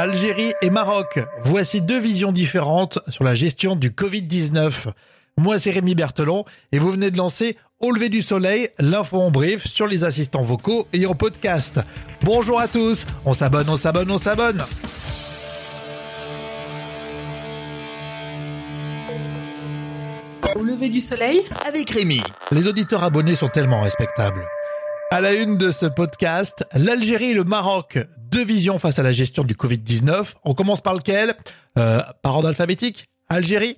Algérie et Maroc. Voici deux visions différentes sur la gestion du Covid-19. Moi, c'est Rémi Berthelon et vous venez de lancer Au lever du soleil, l'info en brief sur les assistants vocaux et en podcast. Bonjour à tous, on s'abonne, on s'abonne, on s'abonne. Au lever du soleil Avec Rémi. Les auditeurs abonnés sont tellement respectables. À la une de ce podcast, l'Algérie et le Maroc. Deux visions face à la gestion du Covid-19. On commence par lequel? Euh, Par ordre alphabétique? Algérie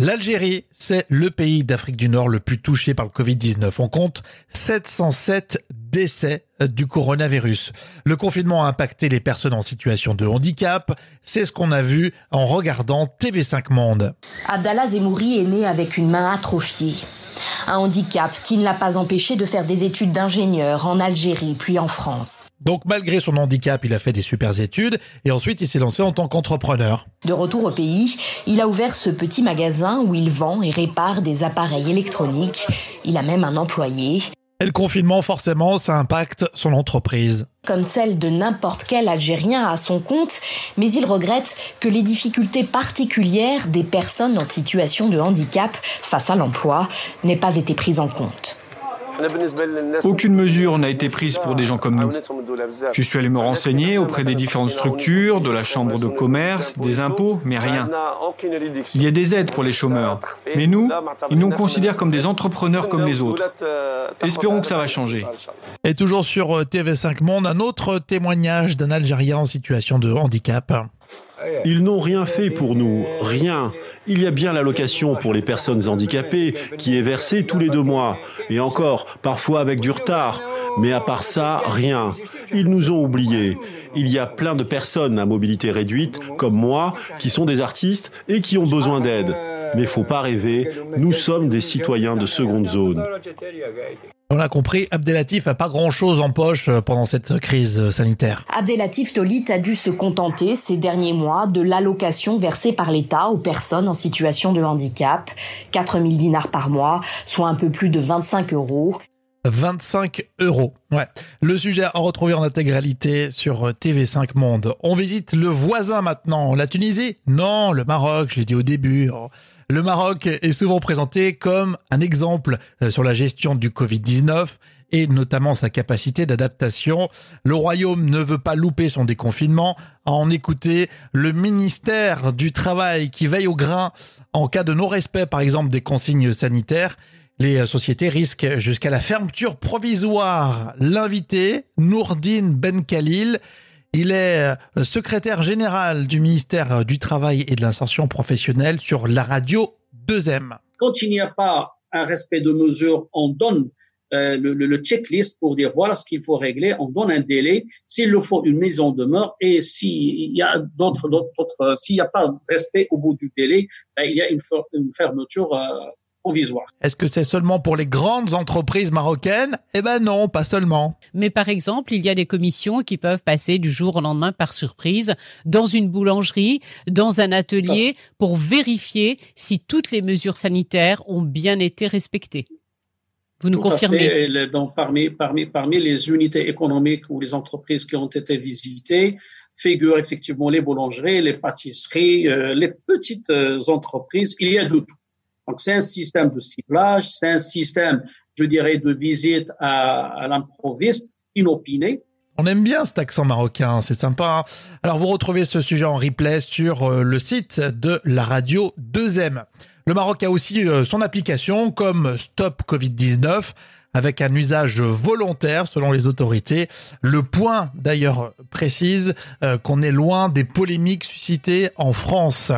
L'Algérie, c'est le pays d'Afrique du Nord le plus touché par le Covid-19. On compte 707 décès du coronavirus. Le confinement a impacté les personnes en situation de handicap. C'est ce qu'on a vu en regardant TV5 Monde. Abdallah Zemouri est né avec une main atrophiée. Un handicap qui ne l'a pas empêché de faire des études d'ingénieur en Algérie puis en France. Donc malgré son handicap, il a fait des super études et ensuite il s'est lancé en tant qu'entrepreneur. De retour au pays, il a ouvert ce petit magasin où il vend et répare des appareils électroniques. Il a même un employé. Et le confinement, forcément, ça impacte son entreprise. Comme celle de n'importe quel Algérien à son compte, mais il regrette que les difficultés particulières des personnes en situation de handicap face à l'emploi n'aient pas été prises en compte. Aucune mesure n'a été prise pour des gens comme nous. Je suis allé me renseigner auprès des différentes structures, de la chambre de commerce, des impôts, mais rien. Il y a des aides pour les chômeurs. Mais nous, ils nous considèrent comme des entrepreneurs comme les autres. Espérons que ça va changer. Et toujours sur TV5 Monde, un autre témoignage d'un Algérien en situation de handicap. Ils n'ont rien fait pour nous, rien. Il y a bien l'allocation pour les personnes handicapées qui est versée tous les deux mois, et encore, parfois avec du retard. Mais à part ça, rien. Ils nous ont oubliés. Il y a plein de personnes à mobilité réduite, comme moi, qui sont des artistes et qui ont besoin d'aide. Mais faut pas rêver, nous sommes des citoyens de seconde zone. On l'a compris, Abdelatif a pas grand chose en poche euh, pendant cette crise sanitaire. Abdelatif Tolit a dû se contenter ces derniers mois de l'allocation versée par l'État aux personnes en situation de handicap. 4000 dinars par mois, soit un peu plus de 25 euros. 25 euros. Ouais. Le sujet à retrouver en intégralité sur TV5 Monde. On visite le voisin maintenant. La Tunisie? Non, le Maroc, je l'ai dit au début. Le Maroc est souvent présenté comme un exemple euh, sur la gestion du Covid-19 et notamment sa capacité d'adaptation. Le Royaume ne veut pas louper son déconfinement. À en écouter le ministère du Travail qui veille au grain en cas de non-respect, par exemple, des consignes sanitaires. Les sociétés risquent jusqu'à la fermeture provisoire. L'invité, Nourdine Ben Khalil, il est euh, secrétaire général du ministère du Travail et de l'insertion professionnelle sur la radio 2M. Quand il n'y a pas un respect de mesures, on donne euh, le, checklist pour dire voilà ce qu'il faut régler, on donne un délai, s'il le faut une maison de demeure et s'il y a n'y a pas de respect au bout du délai, ben, il y a une, fermeture euh, est-ce que c'est seulement pour les grandes entreprises marocaines? Eh ben non, pas seulement. Mais par exemple, il y a des commissions qui peuvent passer du jour au lendemain par surprise dans une boulangerie, dans un atelier, pour vérifier si toutes les mesures sanitaires ont bien été respectées. Vous nous confirmez? Donc, parmi, parmi, parmi les unités économiques ou les entreprises qui ont été visitées, figurent effectivement les boulangeries, les pâtisseries, euh, les petites euh, entreprises. Il y a de tout. Donc, c'est un système de ciblage, c'est un système, je dirais, de visite à, l'improviste, inopiné. On aime bien cet accent marocain, c'est sympa. Alors, vous retrouvez ce sujet en replay sur euh, le site de la radio 2M. Le Maroc a aussi euh, son application comme Stop Covid-19 avec un usage volontaire selon les autorités. Le point d'ailleurs précise euh, qu'on est loin des polémiques suscitées en France.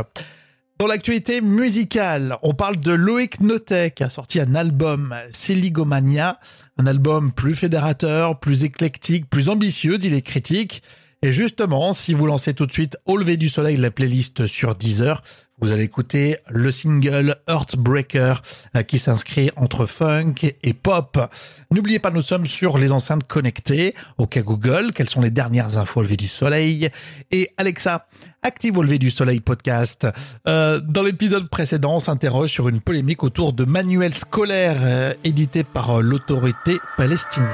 Dans l'actualité musicale, on parle de Loïc Notet qui a sorti un album, Siligomania, un album plus fédérateur, plus éclectique, plus ambitieux, dit les critiques. Et justement, si vous lancez tout de suite Au lever du soleil, la playlist sur Deezer, vous allez écouter le single Heartbreaker euh, qui s'inscrit entre funk et pop. N'oubliez pas, nous sommes sur les enceintes connectées. OK Google, quelles sont les dernières infos au lever du soleil Et Alexa, active au lever du soleil podcast. Euh, dans l'épisode précédent, on s'interroge sur une polémique autour de manuels scolaires euh, édités par l'autorité palestinienne.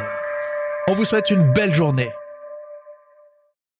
On vous souhaite une belle journée.